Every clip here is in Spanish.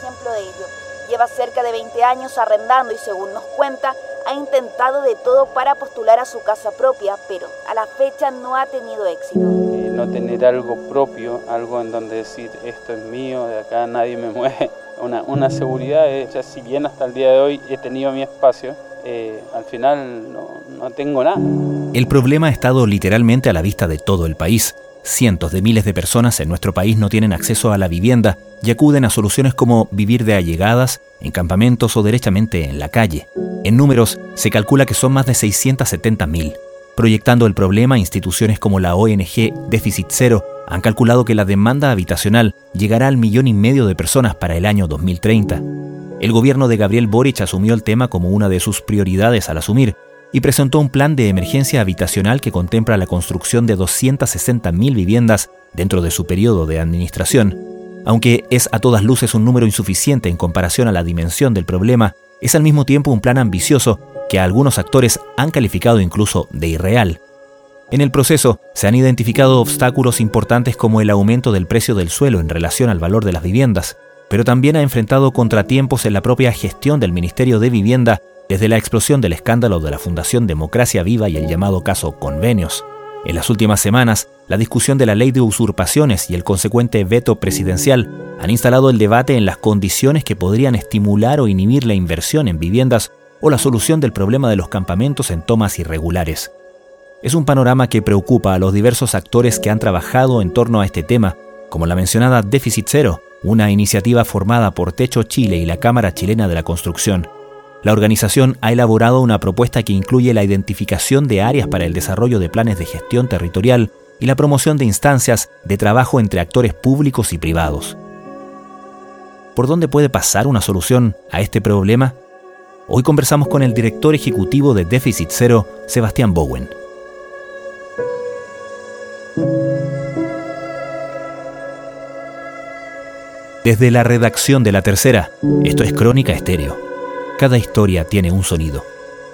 ejemplo de ello. Lleva cerca de 20 años arrendando y según nos cuenta, ha intentado de todo para postular a su casa propia, pero a la fecha no ha tenido éxito. Eh, no tener algo propio, algo en donde decir esto es mío, de acá nadie me mueve, una, una seguridad, hecha, si bien hasta el día de hoy he tenido mi espacio, eh, al final no, no tengo nada. El problema ha estado literalmente a la vista de todo el país. Cientos de miles de personas en nuestro país no tienen acceso a la vivienda y acuden a soluciones como vivir de allegadas, en campamentos o derechamente en la calle. En números, se calcula que son más de 670.000. Proyectando el problema, instituciones como la ONG Déficit Cero han calculado que la demanda habitacional llegará al millón y medio de personas para el año 2030. El gobierno de Gabriel Boric asumió el tema como una de sus prioridades al asumir y presentó un plan de emergencia habitacional que contempla la construcción de 260.000 viviendas dentro de su periodo de administración. Aunque es a todas luces un número insuficiente en comparación a la dimensión del problema, es al mismo tiempo un plan ambicioso que algunos actores han calificado incluso de irreal. En el proceso se han identificado obstáculos importantes como el aumento del precio del suelo en relación al valor de las viviendas, pero también ha enfrentado contratiempos en la propia gestión del Ministerio de Vivienda desde la explosión del escándalo de la Fundación Democracia Viva y el llamado caso Convenios. En las últimas semanas, la discusión de la ley de usurpaciones y el consecuente veto presidencial han instalado el debate en las condiciones que podrían estimular o inhibir la inversión en viviendas o la solución del problema de los campamentos en tomas irregulares. Es un panorama que preocupa a los diversos actores que han trabajado en torno a este tema, como la mencionada Déficit Cero, una iniciativa formada por Techo Chile y la Cámara Chilena de la Construcción. La organización ha elaborado una propuesta que incluye la identificación de áreas para el desarrollo de planes de gestión territorial y la promoción de instancias de trabajo entre actores públicos y privados. ¿Por dónde puede pasar una solución a este problema? Hoy conversamos con el director ejecutivo de Déficit Cero, Sebastián Bowen. Desde la redacción de La Tercera, esto es Crónica Estéreo. Cada historia tiene un sonido.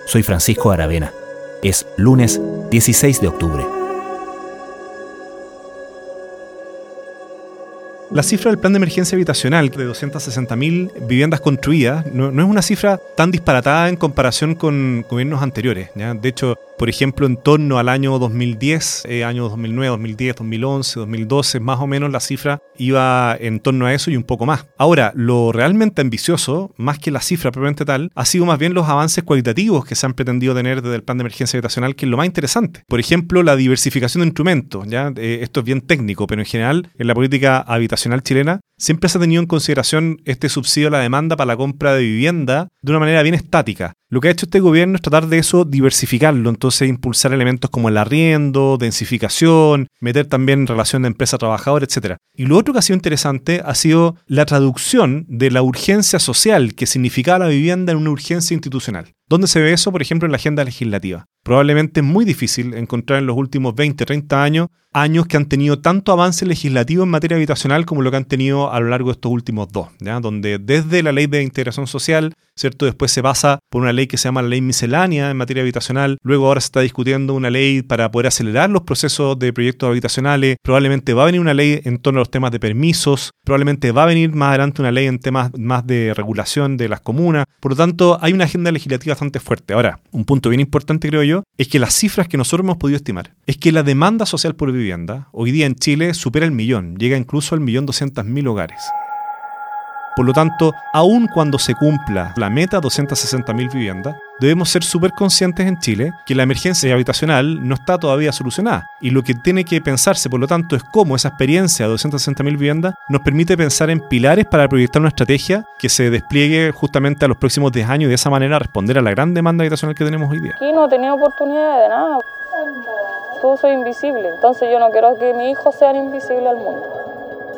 Soy Francisco Aravena. Es lunes 16 de octubre. La cifra del plan de emergencia habitacional de 260.000 viviendas construidas no, es una cifra tan disparatada en comparación con gobiernos anteriores. De hecho, por ejemplo, en torno al año 2010, eh, año 2009, 2010, 2011, 2012, más o menos la cifra iba en torno a eso y un poco más. Ahora, lo realmente ambicioso, más que la cifra propiamente tal, ha sido más bien los avances cualitativos que se han pretendido tener desde el plan de emergencia habitacional, que es lo más interesante. Por ejemplo, la diversificación de instrumentos. ¿ya? Eh, esto es bien técnico, pero en general, en la política habitacional chilena, siempre se ha tenido en consideración este subsidio a la demanda para la compra de vivienda de una manera bien estática. Lo que ha hecho este gobierno es tratar de eso diversificarlo, entonces impulsar elementos como el arriendo, densificación, meter también relación de empresa-trabajador, etc. Y lo otro que ha sido interesante ha sido la traducción de la urgencia social que significaba la vivienda en una urgencia institucional. ¿Dónde se ve eso? Por ejemplo, en la agenda legislativa. Probablemente es muy difícil encontrar en los últimos 20, 30 años años que han tenido tanto avance legislativo en materia habitacional como lo que han tenido a lo largo de estos últimos dos, ¿ya? donde desde la ley de integración social, ¿cierto? Después se pasa por una ley que se llama la ley miscelánea en materia habitacional, luego ahora se está discutiendo una ley para poder acelerar los procesos de proyectos habitacionales, probablemente va a venir una ley en torno a los temas de permisos, probablemente va a venir más adelante una ley en temas más de regulación de las comunas, por lo tanto hay una agenda legislativa bastante fuerte. Ahora, un punto bien importante creo yo, es que las cifras que nosotros hemos podido estimar, es que la demanda social por vivienda hoy día en Chile supera el millón, llega incluso al millón doscientos mil hogares. Por lo tanto, aun cuando se cumpla la meta de 260.000 viviendas, debemos ser súper conscientes en Chile que la emergencia habitacional no está todavía solucionada. Y lo que tiene que pensarse, por lo tanto, es cómo esa experiencia de 260.000 viviendas nos permite pensar en pilares para proyectar una estrategia que se despliegue justamente a los próximos 10 años y de esa manera responder a la gran demanda habitacional que tenemos hoy día. Aquí no tenía oportunidad de nada. Todo soy invisible, entonces yo no quiero que mis hijos sean invisibles al mundo.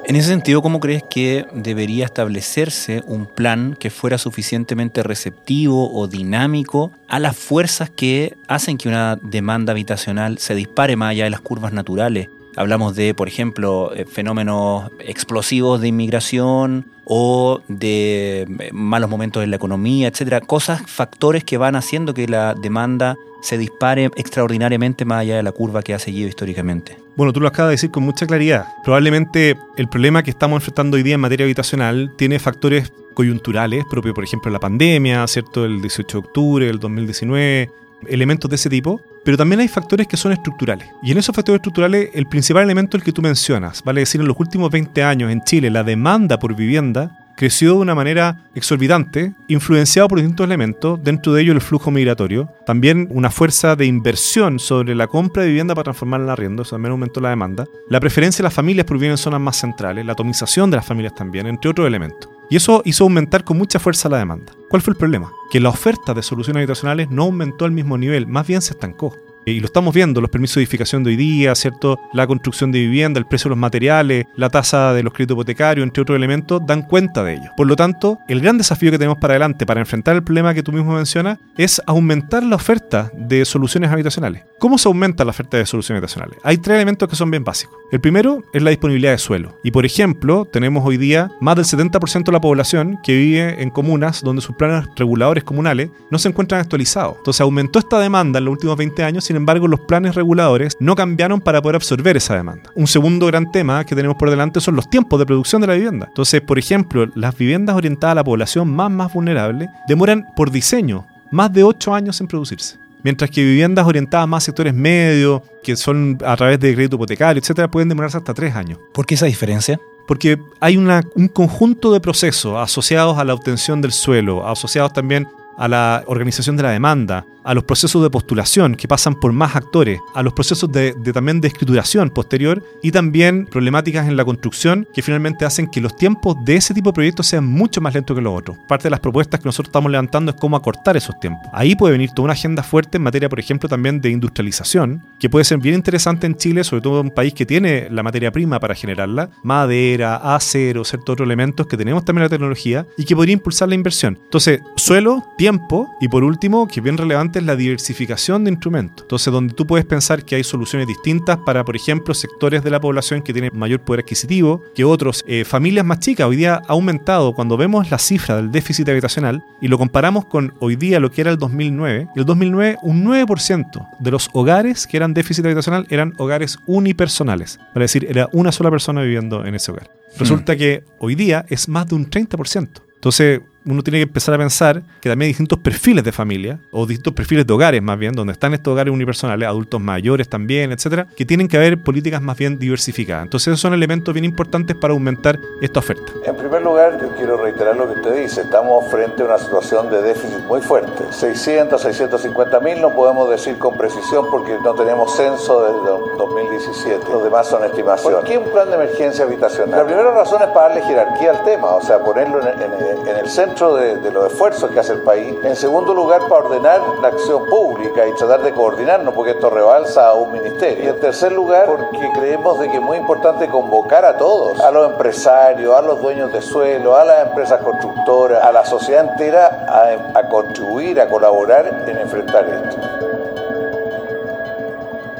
En ese sentido, ¿cómo crees que debería establecerse un plan que fuera suficientemente receptivo o dinámico a las fuerzas que hacen que una demanda habitacional se dispare más allá de las curvas naturales? Hablamos de, por ejemplo, eh, fenómenos explosivos de inmigración o de eh, malos momentos en la economía, etcétera, cosas, factores que van haciendo que la demanda se dispare extraordinariamente más allá de la curva que ha seguido históricamente. Bueno, tú lo acabas de decir con mucha claridad. Probablemente el problema que estamos enfrentando hoy día en materia habitacional tiene factores coyunturales, propio por ejemplo la pandemia, ¿cierto? El 18 de octubre del 2019, elementos de ese tipo, pero también hay factores que son estructurales. Y en esos factores estructurales, el principal elemento es el que tú mencionas, vale decir, en los últimos 20 años en Chile, la demanda por vivienda creció de una manera exorbitante, influenciado por distintos elementos, dentro de ello el flujo migratorio, también una fuerza de inversión sobre la compra de vivienda para transformarla en arriendo, eso también aumentó la demanda, la preferencia de las familias por vivir en zonas más centrales, la atomización de las familias también, entre otros elementos. Y eso hizo aumentar con mucha fuerza la demanda. ¿Cuál fue el problema? Que la oferta de soluciones habitacionales no aumentó al mismo nivel, más bien se estancó. Eh, y lo estamos viendo, los permisos de edificación de hoy día, ¿cierto? La construcción de vivienda, el precio de los materiales, la tasa de los créditos hipotecarios, entre otros elementos, dan cuenta de ello. Por lo tanto, el gran desafío que tenemos para adelante para enfrentar el problema que tú mismo mencionas es aumentar la oferta de soluciones habitacionales. ¿Cómo se aumenta la oferta de soluciones habitacionales? Hay tres elementos que son bien básicos. El primero es la disponibilidad de suelo. Y por ejemplo, tenemos hoy día más del 70% de la población que vive en comunas donde sus planes reguladores comunales no se encuentran actualizados. Entonces aumentó esta demanda en los últimos 20 años, sin embargo los planes reguladores no cambiaron para poder absorber esa demanda. Un segundo gran tema que tenemos por delante son los tiempos de producción de la vivienda. Entonces, por ejemplo, las viviendas orientadas a la población más, más vulnerable demoran por diseño más de 8 años en producirse. Mientras que viviendas orientadas más a sectores medios, que son a través de crédito hipotecario, etcétera, pueden demorarse hasta 3 años. ¿Por qué esa diferencia? porque hay un conjunto de procesos asociados a la obtención del suelo, asociados también a la organización de la demanda, a los procesos de postulación que pasan por más actores, a los procesos de, también de escrituración posterior y también problemáticas en la construcción que finalmente hacen que los tiempos de ese tipo de proyectos sean mucho más lentos que los otros. Parte de las propuestas que nosotros estamos levantando es cómo acortar esos tiempos. Ahí puede venir toda una agenda fuerte en materia, por ejemplo, también de industrialización, que puede ser bien interesante en Chile, sobre todo en un país que tiene la materia prima para generarla, madera, acero, ciertos otros elementos que tenemos también la tecnología y que podría impulsar la inversión. Entonces, suelo, tiempo y por último, que es bien relevante, la diversificación de instrumentos. Entonces, donde tú puedes pensar que hay soluciones distintas para, por ejemplo, sectores de la población que tienen mayor poder adquisitivo que otros. Eh, familias más chicas, hoy día ha aumentado, cuando vemos la cifra del déficit habitacional y lo comparamos con hoy día lo que era el 2009, el 2009 un 9% de los hogares que eran déficit habitacional eran hogares unipersonales. Es decir, era una sola persona viviendo en ese hogar. Hmm. Resulta que hoy día es más de un 30%. Entonces, uno tiene que empezar a pensar que también hay distintos perfiles de familia, o distintos perfiles de hogares más bien, donde están estos hogares unipersonales, adultos mayores también, etcétera, que tienen que haber políticas más bien diversificadas. Entonces esos son elementos bien importantes para aumentar esta oferta. En primer lugar, yo quiero reiterar lo que usted dice, estamos frente a una situación de déficit muy fuerte. 600, 650 mil no podemos decir con precisión porque no tenemos censo desde 2017, los demás son estimaciones. ¿Por qué un plan de emergencia habitacional? La primera razón es para darle jerarquía al tema, o sea, ponerlo en el centro de, los esfuerzos que hace el país. En segundo lugar, para ordenar la acción pública y tratar de coordinarnos, porque esto rebalsa a un ministerio. Y en tercer lugar, porque creemos de que es muy importante convocar a todos, a los empresarios, a los dueños de suelo, a las empresas constructoras, a la sociedad entera, a, a contribuir, a colaborar en enfrentar esto.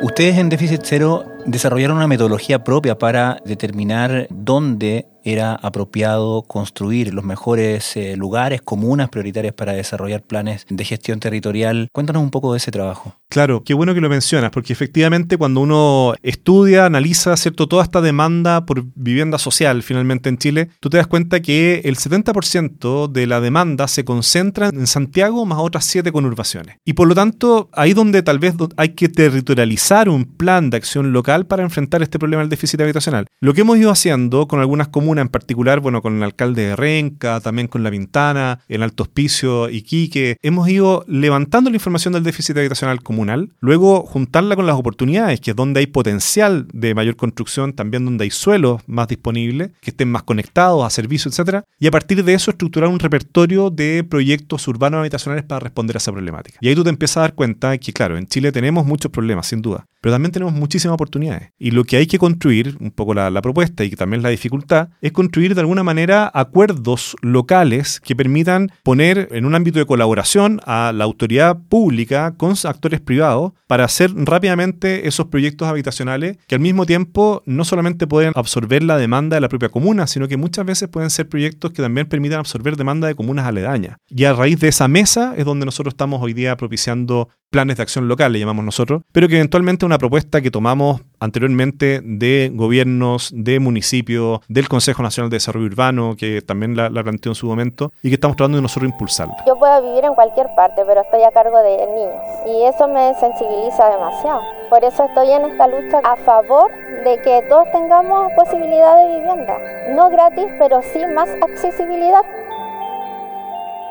Ustedes en Déficit Cero desarrollaron una metodología propia para determinar dónde era apropiado construir los mejores eh, lugares, comunas prioritarias para desarrollar planes de gestión territorial. Cuéntanos un poco de ese trabajo. Claro, qué bueno que lo mencionas, porque efectivamente cuando uno estudia, analiza ¿cierto? toda esta demanda por vivienda social finalmente en Chile, tú te das cuenta que el 70% de la demanda se concentra en Santiago más otras siete conurbaciones. Y por lo tanto, ahí donde tal vez hay que territorializar un plan de acción local para enfrentar este problema del déficit habitacional. Lo que hemos ido haciendo con algunas comunas en particular, bueno, con el alcalde de Renca, también con La Vintana, en Alto Hospicio, Iquique, hemos ido levantando la información del déficit habitacional comunal, luego juntarla con las oportunidades, que es donde hay potencial de mayor construcción, también donde hay suelos más disponibles, que estén más conectados a servicios, etcétera, y a partir de eso estructurar un repertorio de proyectos urbanos habitacionales para responder a esa problemática. Y ahí tú te empiezas a dar cuenta que, claro, en Chile tenemos muchos problemas, sin duda, pero también tenemos muchísimas oportunidades. Y lo que hay que construir, un poco la, propuesta y también la dificultad, es construir de alguna manera acuerdos locales que permitan poner en un ámbito de colaboración a la autoridad pública con actores privados para hacer rápidamente esos proyectos habitacionales que al mismo tiempo no solamente pueden absorber la demanda de la propia comuna, sino que muchas veces pueden ser proyectos que también permitan absorber demanda de comunas aledañas. Y a raíz de esa mesa es donde nosotros estamos hoy día propiciando planes de acción local, le llamamos nosotros, pero que eventualmente una propuesta que tomamos anteriormente de gobiernos, de municipios, del Consejo Nacional de Desarrollo Urbano, que también la, la planteó en su momento, y que estamos tratando de nosotros impulsarla. Yo puedo vivir en cualquier parte, pero estoy a cargo de niños, y eso me sensibiliza demasiado. Por eso estoy en esta lucha a favor de que todos tengamos posibilidad de vivienda. No gratis, pero sí más accesibilidad.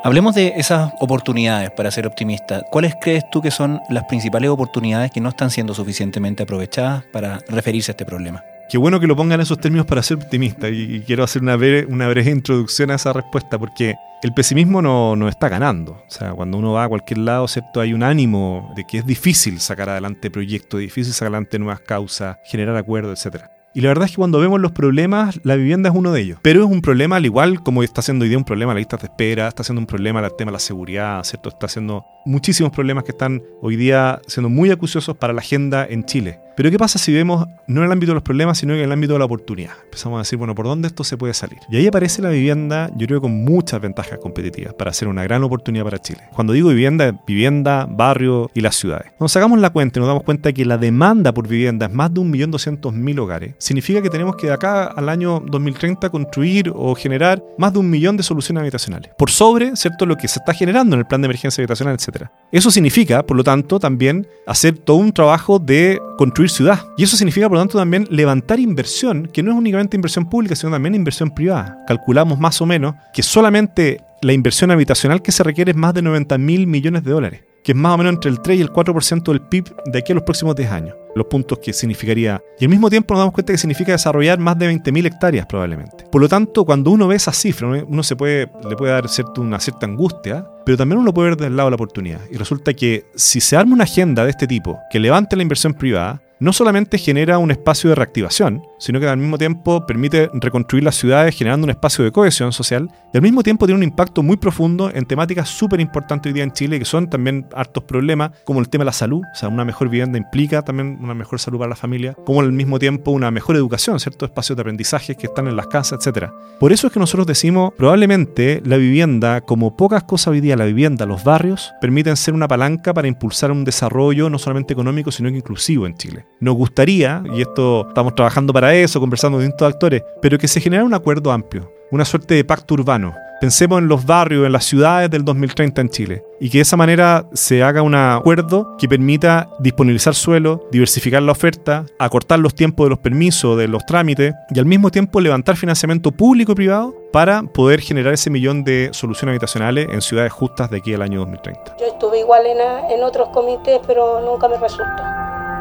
Hablemos de esas oportunidades para ser optimista. ¿Cuáles crees tú que son las principales oportunidades que no están siendo suficientemente aprovechadas para referirse a este problema? Qué bueno que lo pongan en esos términos para ser optimista y quiero hacer una breve, una breve introducción a esa respuesta porque el pesimismo no, no, está ganando. O sea, cuando uno va a cualquier lado, ¿cierto? Hay un ánimo de que es difícil sacar adelante proyectos, difícil sacar adelante nuevas causas, generar acuerdos, etcétera. Y la verdad es que cuando vemos los problemas, la vivienda es uno de ellos. Pero es un problema, al igual como está siendo hoy día un problema la lista de espera, está siendo un problema el tema de la seguridad, ¿cierto? Está siendo muchísimos problemas que están hoy día siendo muy acuciosos para la agenda en Chile. Pero ¿qué pasa si vemos no en el ámbito de los problemas, sino en el ámbito de la oportunidad? Empezamos a decir, bueno, ¿por dónde esto se puede salir? Y ahí aparece la vivienda, yo creo, con muchas ventajas competitivas para ser una gran oportunidad para Chile. Cuando digo vivienda, vivienda, barrio y las ciudades. Nos sacamos la cuenta y nos damos cuenta que la demanda por vivienda es más de 1.200.000 hogares. Significa que tenemos que de acá al año 2030 construir o generar más de un millón de soluciones habitacionales. Por sobre, ¿cierto?, lo que se está generando en el plan de emergencia habitacional, etc. Eso significa, por lo tanto, también hacer todo un trabajo de construir ciudad. Y eso significa, por lo tanto, también levantar inversión, que no es únicamente inversión pública, sino también inversión privada. Calculamos más o menos que solamente la inversión habitacional que se requiere es más de 90 mil millones de dólares, que es más o menos entre el 3 y el 4% del PIB de aquí a los próximos 10 años los puntos que significaría. Y al mismo tiempo nos damos cuenta que significa desarrollar más de 20.000 hectáreas probablemente. Por lo tanto, cuando uno ve esa cifra, uno se puede, le puede dar una cierta angustia, pero también uno puede ver del lado de la oportunidad. Y resulta que si se arma una agenda de este tipo que levante la inversión privada, no solamente genera un espacio de reactivación, sino que al mismo tiempo permite reconstruir las ciudades generando un espacio de cohesión social y al mismo tiempo tiene un impacto muy profundo en temáticas súper importantes hoy día en Chile que son también hartos problemas como el tema de la salud, o sea, una mejor vivienda implica también una mejor salud para la familia, como al mismo tiempo una mejor educación, ¿cierto? Espacios de aprendizaje que están en las casas, etc. Por eso es que nosotros decimos, probablemente la vivienda, como pocas cosas hoy día, la vivienda, los barrios, permiten ser una palanca para impulsar un desarrollo no solamente económico, sino que inclusivo en Chile. Nos gustaría, y esto estamos trabajando para eso, conversando con distintos actores, pero que se genera un acuerdo amplio, una suerte de pacto urbano. Pensemos en los barrios, en las ciudades del 2030 en Chile, y que de esa manera se haga un acuerdo que permita disponibilizar suelo, diversificar la oferta, acortar los tiempos de los permisos, de los trámites, y al mismo tiempo levantar financiamiento público y privado para poder generar ese millón de soluciones habitacionales en ciudades justas de aquí al año 2030. Yo estuve igual en, en otros comités, pero nunca me resultó,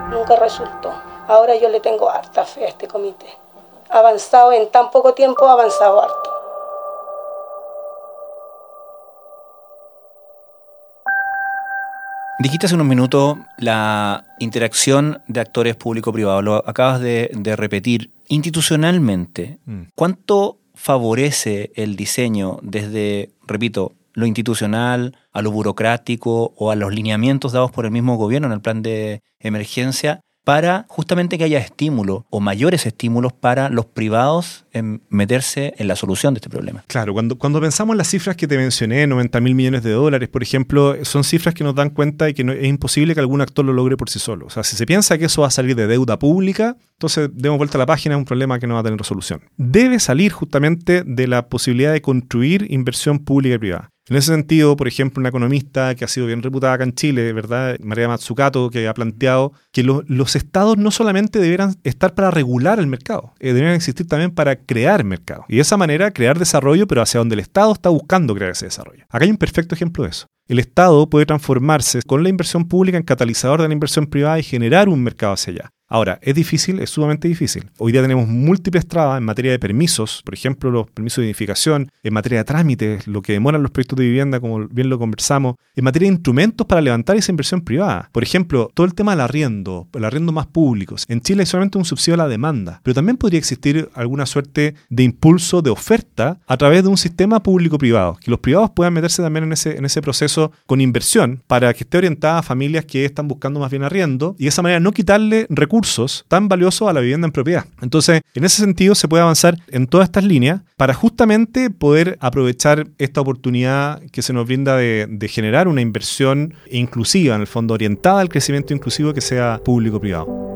nunca resultó. Ahora yo le tengo harta fe a este comité. Avanzado en tan poco tiempo, ha avanzado harto. Dijiste hace unos minutos la interacción de actores público-privados, lo acabas de, de repetir. Institucionalmente, mm. ¿cuánto favorece el diseño desde, repito, lo institucional, a lo burocrático o a los lineamientos dados por el mismo gobierno en el plan de emergencia para justamente que haya estímulo o mayores estímulos para los privados en meterse en la solución de este problema. Claro, cuando, cuando pensamos en las cifras que te mencioné, 90 mil millones de dólares, por ejemplo, son cifras que nos dan cuenta de que es imposible que algún actor lo logre por sí solo. O sea, si se piensa que eso va a salir de deuda pública, entonces demos vuelta a la página, es un problema que no va a tener resolución. Debe salir justamente de la posibilidad de construir inversión pública y privada. En ese sentido, por ejemplo, una economista que ha sido bien reputada acá en Chile, ¿verdad? María Matsukato, que ha planteado que los estados no solamente deberán estar para regular el mercado, eh, deberían existir también para crear mercado. Y de esa manera crear desarrollo, pero hacia donde el Estado está buscando crear ese desarrollo. Acá hay un perfecto ejemplo de eso. El Estado puede transformarse con la inversión pública en catalizador de la inversión privada y generar un mercado hacia allá. Ahora, ¿es difícil? Es sumamente difícil. Hoy día tenemos múltiples trabas en materia de permisos, por ejemplo, los permisos de edificación, en materia de trámites, lo que demoran los proyectos de vivienda, como bien lo conversamos, en materia de instrumentos para levantar esa inversión privada. Por ejemplo, todo el tema del arriendo, el arriendo más públicos. En Chile hay solamente un subsidio a la demanda, pero también podría existir alguna suerte de impulso de oferta a través de un sistema público-privado, que los privados puedan meterse también en ese, en ese proceso con inversión para que esté orientada a familias que están buscando más bien arriendo y de esa manera no quitarle recursos tan valiosos a la vivienda en propiedad. Entonces, en ese sentido se puede avanzar en todas estas líneas para justamente poder aprovechar esta oportunidad que se nos brinda de, de generar una inversión inclusiva, en el fondo orientada al crecimiento inclusivo que sea público-privado.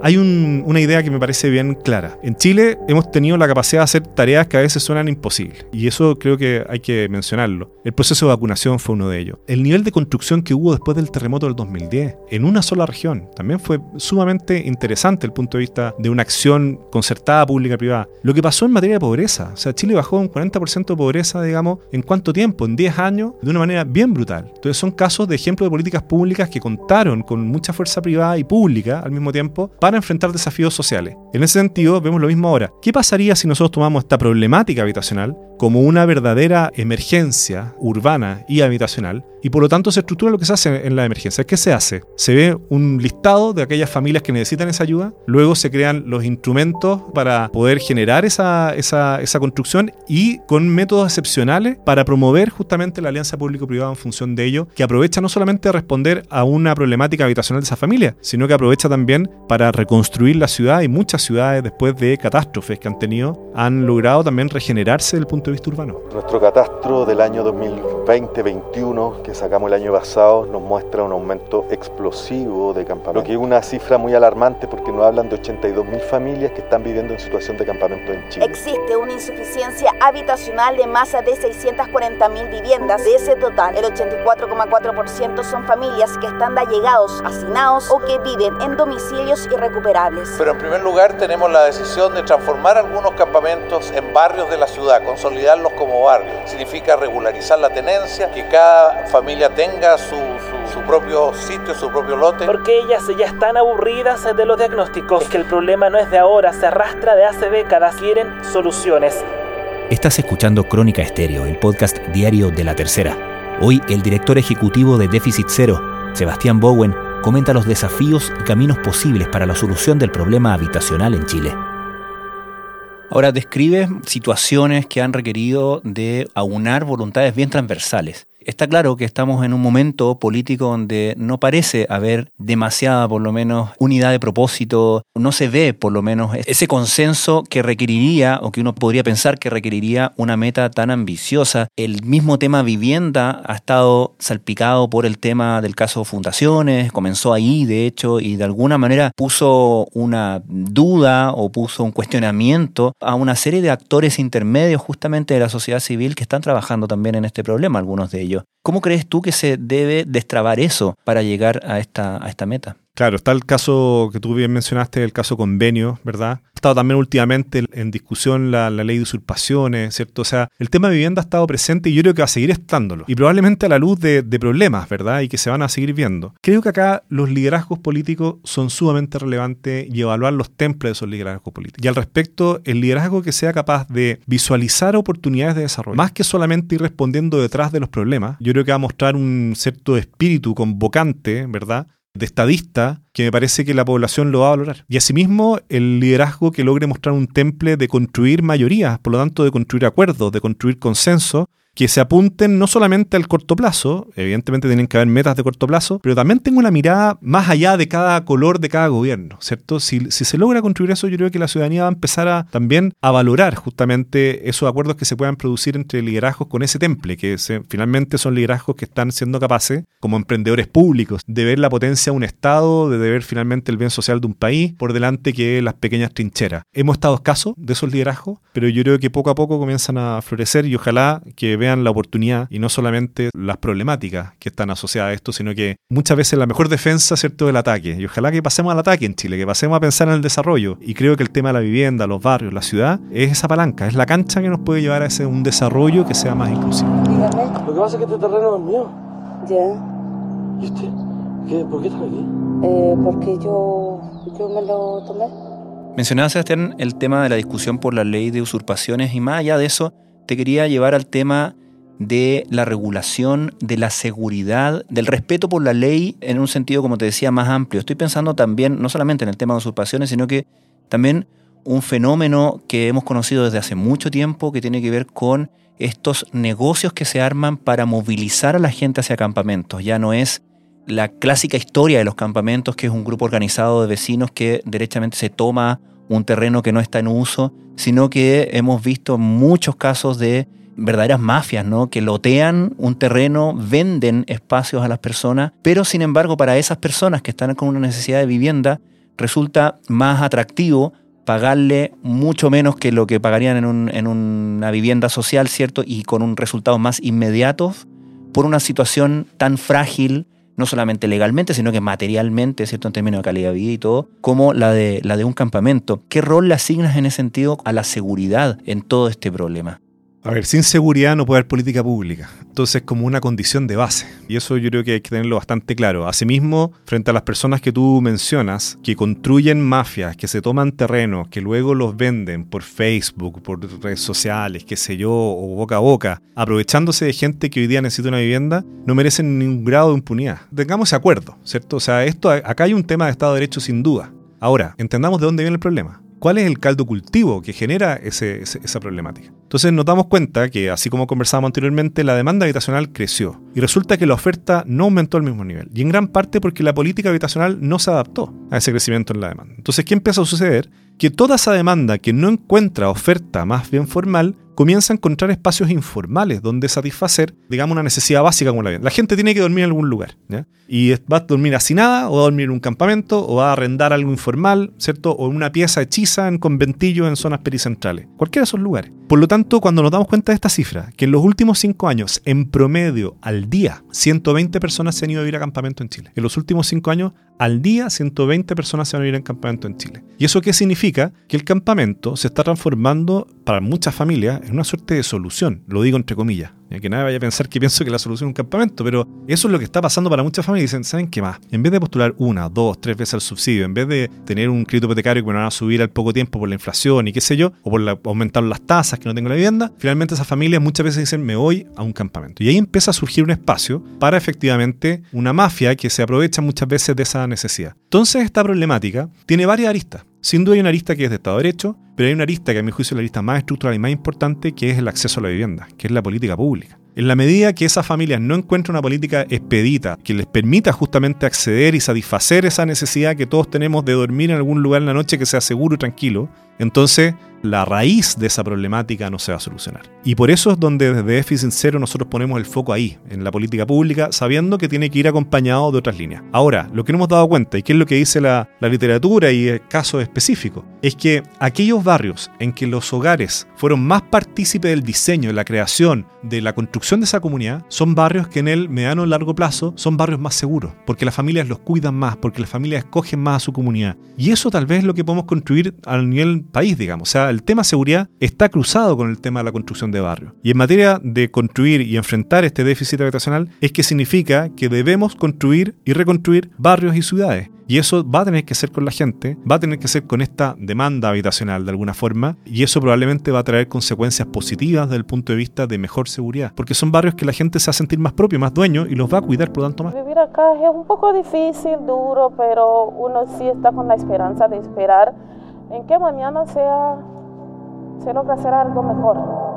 Hay una idea que me parece bien clara. En Chile hemos tenido la capacidad de hacer tareas que a veces suenan imposibles. Y eso creo que hay que mencionarlo. El proceso de vacunación fue uno de ellos. El nivel de construcción que hubo después del terremoto del 2010, en una sola región, también fue sumamente interesante el punto de vista de una acción concertada pública-privada. Lo que pasó en materia de pobreza. O sea, Chile bajó un 40% de pobreza, digamos, ¿en cuánto tiempo? En 10 años, de una manera bien brutal. Entonces son casos de ejemplos de políticas públicas que contaron con mucha fuerza privada y pública al mismo tiempo para enfrentar desafíos sociales. En ese sentido, vemos lo mismo ahora. ¿Qué pasaría si nosotros tomamos esta problemática habitacional como una verdadera emergencia urbana y habitacional y por lo tanto se estructura lo que se hace en la emergencia. ¿Qué se hace? Se ve un listado de aquellas familias que necesitan esa ayuda, luego se crean los instrumentos para poder generar esa, esa, esa construcción y con métodos excepcionales para promover justamente la alianza público-privada en función de ello, que aprovecha no solamente a responder a una problemática habitacional de esa familia, sino que aprovecha también para reconstruir la ciudad y muchas ciudades después de catástrofes que han tenido han logrado también regenerarse desde el punto de vista urbano. Nuestro catastro del año 2020-21 que sacamos el año pasado nos muestra un aumento explosivo de campamentos, lo que es una cifra muy alarmante porque nos hablan de 82.000 familias que están viviendo en situación de campamento en Chile. Existe una insuficiencia habitacional de más de 640.000 viviendas. De ese total, el 84,4% son familias que están de allegados, hacinados o que viven en domicilios irrecuperables. Pero en primer lugar tenemos la decisión de transformar algunos campamentos en barrios de la ciudad, consolidarlos como barrios. Significa regularizar la tenencia, que cada familia tenga su, su, su propio sitio, su propio lote. Porque ellas ya están aburridas de los diagnósticos. Es que el problema no es de ahora, se arrastra de hace décadas. Quieren soluciones. Estás escuchando Crónica Estéreo, el podcast diario de la tercera. Hoy el director ejecutivo de Déficit Cero, Sebastián Bowen, comenta los desafíos y caminos posibles para la solución del problema habitacional en Chile. Ahora describe situaciones que han requerido de aunar voluntades bien transversales. Está claro que estamos en un momento político donde no parece haber demasiada, por lo menos, unidad de propósito, no se ve, por lo menos, ese consenso que requeriría, o que uno podría pensar que requeriría una meta tan ambiciosa. El mismo tema vivienda ha estado salpicado por el tema del caso fundaciones, comenzó ahí, de hecho, y de alguna manera puso una duda o puso un cuestionamiento a una serie de actores intermedios justamente de la sociedad civil que están trabajando también en este problema, algunos de ellos. ¿Cómo crees tú que se debe destrabar eso para llegar a esta, a esta meta? Claro, está el caso que tú bien mencionaste, el caso convenio, ¿verdad? Ha estado también últimamente en discusión la, la, ley de usurpaciones, ¿cierto? O sea, el tema de vivienda ha estado presente y yo creo que va a seguir estándolo. Y probablemente a la luz de, de, problemas, ¿verdad? Y que se van a seguir viendo. Creo que acá los liderazgos políticos son sumamente relevantes y evaluar los templos de esos liderazgos políticos. Y al respecto, el liderazgo que sea capaz de visualizar oportunidades de desarrollo, más que solamente ir respondiendo detrás de los problemas, yo creo que va a mostrar un cierto espíritu convocante, ¿verdad? De estadista que me parece que la población lo va a valorar. Y asimismo, el liderazgo que logre mostrar un temple de construir mayorías, por lo tanto, de construir acuerdos, de construir consenso, que se apunten no solamente al corto plazo, evidentemente tienen que haber metas de corto plazo, pero también tengo una mirada más allá de cada color de cada gobierno, ¿cierto? Si, si, se logra construir eso, yo creo que la ciudadanía va a empezar a también a valorar justamente esos acuerdos que se puedan producir entre liderazgos con ese temple, que finalmente son liderazgos que están siendo capaces, como emprendedores públicos, de ver la potencia de un Estado, de ver finalmente el bien social de un país por delante que las pequeñas trincheras. Hemos estado escasos de esos liderazgos, pero yo creo que poco a poco comienzan a florecer y ojalá que vean la oportunidad y no solamente las problemáticas que están asociadas a esto, sino que muchas veces la mejor defensa, ¿cierto?, del ataque. Y ojalá que pasemos al ataque en Chile, que pasemos a pensar en el desarrollo. Y creo que el tema de la vivienda, los barrios, la ciudad, es esa palanca, es la cancha que nos puede llevar a ese un desarrollo que sea más inclusivo. Dígame. Lo que pasa es que este terreno es mío. Ya. ¿Y usted? ¿Qué, ¿Por qué está aquí? Eh, porque yo yo me lo tomé. Mencionaba, Sebastián, el tema de la discusión por la ley de usurpaciones y más allá de eso, te quería llevar al tema de la regulación, de la seguridad, del respeto por la ley en un sentido, como te decía, más amplio. Estoy pensando también, no solamente en el tema de usurpaciones, sino que también un fenómeno que hemos conocido desde hace mucho tiempo que tiene que ver con estos negocios que se arman para movilizar a la gente hacia campamentos. Ya no es la clásica historia de los campamentos, que es un grupo organizado de vecinos que derechamente se toma un terreno que no está en uso, sino que hemos visto muchos casos de verdaderas mafias, ¿no? Que lotean un terreno, venden espacios a las personas, pero sin embargo para esas personas que están con una necesidad de vivienda, resulta más atractivo pagarle mucho menos que lo que pagarían en, en una vivienda social, ¿cierto? Y con un resultado más inmediato por una situación tan frágil no solamente legalmente, sino que materialmente, ¿cierto? En términos de calidad de vida y todo, como la de, la de un campamento. ¿Qué rol le asignas en ese sentido a la seguridad en todo este problema? A ver, sin seguridad no puede haber política pública. Entonces, como una condición de base. Y eso yo creo que hay que tenerlo bastante claro. Asimismo, frente a las personas que tú mencionas, que construyen mafias, que se toman terrenos, que luego los venden por Facebook, por redes sociales, qué sé yo, o boca a boca, aprovechándose de gente que hoy día necesita una vivienda, no merecen ningún grado de impunidad. Tengamos ese acuerdo, ¿cierto? O sea, esto, acá hay un tema de Estado de Derecho sin duda. Ahora, entendamos de dónde viene el problema cuál es el caldo cultivo que genera esa problemática. Entonces nos damos cuenta que, así como conversábamos anteriormente, la demanda habitacional creció y resulta que la oferta no aumentó al mismo nivel. Y en gran parte porque la política habitacional no se adaptó a ese crecimiento en la demanda. Entonces, ¿qué empieza a suceder? Que toda esa demanda que no encuentra oferta más bien formal comienza a encontrar espacios informales donde satisfacer, digamos, una necesidad básica como la vivienda. La gente tiene que dormir en algún lugar, Y va a dormir así nada, o va a dormir en un campamento, o va a arrendar algo informal, ¿cierto? O en una pieza hechiza en conventillos en zonas pericentrales. Cualquiera de esos lugares. Por lo tanto, cuando nos damos cuenta de esta cifra, que en los últimos cinco años, en promedio, al día, 120 personas se han ido a vivir a campamento en Chile. En los últimos cinco años, al día 120 personas se van a vivir en campamento en Chile. ¿Y eso qué significa? Que el campamento se está transformando para muchas familias en una suerte de solución, lo digo entre comillas. Ya que nadie vaya a pensar que pienso que la solución es un campamento, pero eso es lo que está pasando para muchas familias. Dicen, ¿saben qué más? En vez de postular una, dos, tres veces el subsidio, en vez de tener un crédito hipotecario que me van a subir al poco tiempo por la inflación y qué sé yo, o por aumentar las tasas que no tengo la vivienda, finalmente esas familias muchas veces dicen, me voy a un campamento. Y ahí empieza a surgir un espacio para efectivamente una mafia que se aprovecha muchas veces de esa necesidad. Entonces esta problemática tiene varias aristas. Sin duda hay una arista que es de Estado de Derecho, pero hay una arista que a mi juicio es la arista más estructural y más importante, que es el acceso a la vivienda, que es la política pública. En la medida que esas familias no encuentran una política expedita que les permita justamente acceder y satisfacer esa necesidad que todos tenemos de dormir en algún lugar en la noche que sea seguro y tranquilo, entonces la raíz de esa problemática no se va a solucionar. Y por eso es donde desde Déficit Cero nosotros ponemos el foco ahí, en la política pública, sabiendo que tiene que ir acompañado de otras líneas. Ahora, lo que no hemos dado cuenta, y que es lo que dice la, literatura y el caso específico, es que aquellos barrios en que los hogares fueron más partícipes del diseño, de la creación, de la construcción de esa comunidad, son barrios que en el mediano y largo plazo son barrios más seguros, porque las familias los cuidan más, porque las familias escogen más a su comunidad. Y eso tal vez es lo que podemos construir a nivel país, digamos. O sea, el tema seguridad está cruzado con el tema de la construcción de barrios. Y en materia de construir y enfrentar este déficit habitacional es que significa que debemos construir y reconstruir barrios y ciudades. Y eso va a tener que ser con la gente, va a tener que ser con esta demanda habitacional de alguna forma, y eso probablemente va a traer consecuencias positivas desde el punto de vista de mejor seguridad, porque son barrios que la gente se va a sentir más propio, más dueño, y los va a cuidar por lo tanto más. Vivir acá es un poco difícil, duro, pero uno sí está con la esperanza de esperar en que mañana sea se logra hacer algo mejor.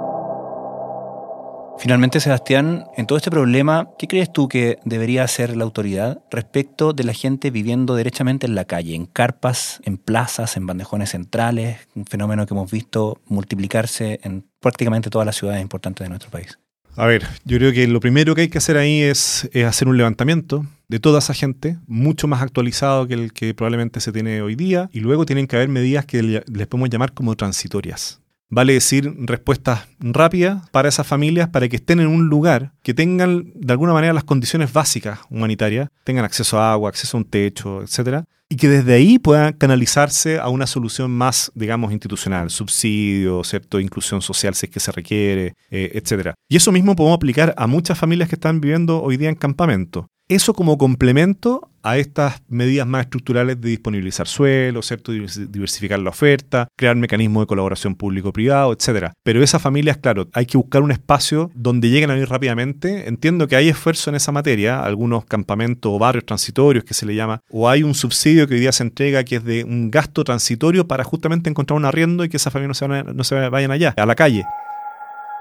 Finalmente, Sebastián, en todo este problema, ¿qué crees tú que debería hacer la autoridad respecto de la gente viviendo derechamente en la calle, en carpas, en plazas, en bandejones centrales, un fenómeno que hemos visto multiplicarse en prácticamente todas las ciudades importantes de nuestro país? A ver, yo creo que lo primero que hay que hacer ahí es, hacer un levantamiento de toda esa gente, mucho más actualizado que el que probablemente se tiene hoy día, y luego tienen que haber medidas que les podemos llamar como transitorias. Vale decir respuestas rápidas para esas familias para que estén en un lugar que tengan de alguna manera las condiciones básicas humanitarias, tengan acceso a agua, acceso a un techo, etcétera, y que desde ahí puedan canalizarse a una solución más, digamos, institucional, subsidio, ¿cierto? inclusión social si es que se requiere, eh, etcétera. Y eso mismo podemos aplicar a muchas familias que están viviendo hoy día en campamento. Eso como complemento a estas medidas más estructurales de disponibilizar suelo, ¿cierto? diversificar la oferta, crear mecanismos de colaboración público-privado, etcétera. Pero esas familias, claro, hay que buscar un espacio donde lleguen a vivir rápidamente. Entiendo que hay esfuerzo en esa materia, algunos campamentos o barrios transitorios que se le llama, o hay un subsidio que hoy día se entrega que es de un gasto transitorio para justamente encontrar un arriendo y que esas familias no se, no se vayan allá, a la calle.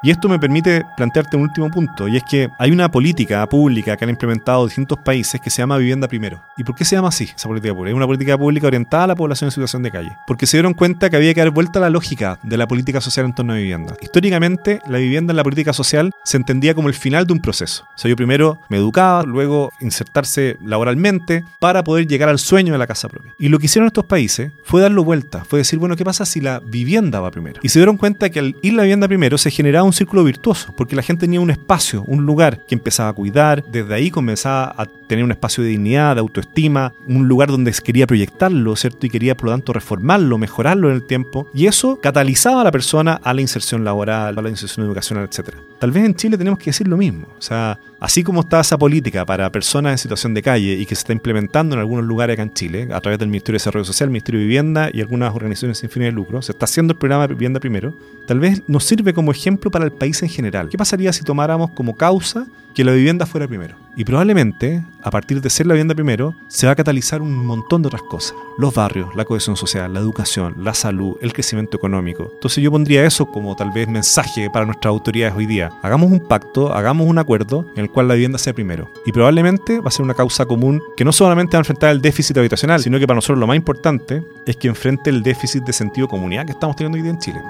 Y esto me permite plantearte un último punto, y es que hay una política pública que han implementado distintos países que se llama vivienda primero. ¿Y por qué se llama así, esa política pública? Es una política pública orientada a la población en situación de calle. Porque se dieron cuenta que había que dar vuelta a la lógica de la política social en torno a vivienda. Históricamente, la vivienda en la política social se entendía como el final de un proceso. O sea, yo primero me educaba, luego insertarse laboralmente para poder llegar al sueño de la casa propia. Y lo que hicieron estos países fue darlo vuelta, fue decir, bueno, ¿qué pasa si la vivienda va primero? Y se dieron cuenta que al ir la vivienda primero se generaba un círculo virtuoso, porque la gente tenía un espacio, un lugar que empezaba a cuidar, desde ahí comenzaba a tener un espacio de dignidad, de autoestima, un lugar donde quería proyectarlo, ¿cierto? Y quería, por lo tanto, reformarlo, mejorarlo en el tiempo. Y eso catalizaba a la persona a la inserción laboral, a la inserción educacional, etc. Tal vez en Chile tenemos que decir lo mismo. O sea, así como está esa política para personas en situación de calle y que se está implementando en algunos lugares acá en Chile, a través del Ministerio de Desarrollo Social, Ministerio de Vivienda y algunas organizaciones sin fines de lucro, se está haciendo el programa de vivienda primero, tal vez nos sirve como ejemplo para el país en general. ¿Qué pasaría si tomáramos como causa que la vivienda fuera primero? Y probablemente, a partir de ser la vivienda primero, se va a catalizar un montón de otras cosas. Los barrios, la cohesión social, la educación, la salud, el crecimiento económico. Entonces yo pondría eso como tal vez mensaje para nuestras autoridades hoy día. Hagamos un pacto, hagamos un acuerdo en el cual la vivienda sea primero. Y probablemente va a ser una causa común que no solamente va a enfrentar el déficit habitacional, sino que para nosotros lo más importante es que enfrente el déficit de sentido comunidad que estamos teniendo hoy día en Chile.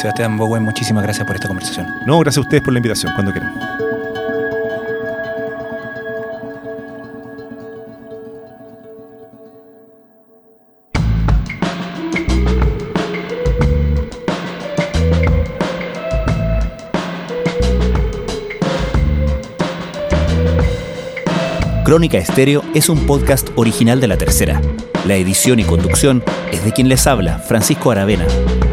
Sebastián Bowen, muchísimas gracias por esta conversación. No, gracias a ustedes por la invitación, cuando quieran. Crónica Estéreo es un podcast original de La Tercera. La edición y conducción es de quien les habla, Francisco Aravena.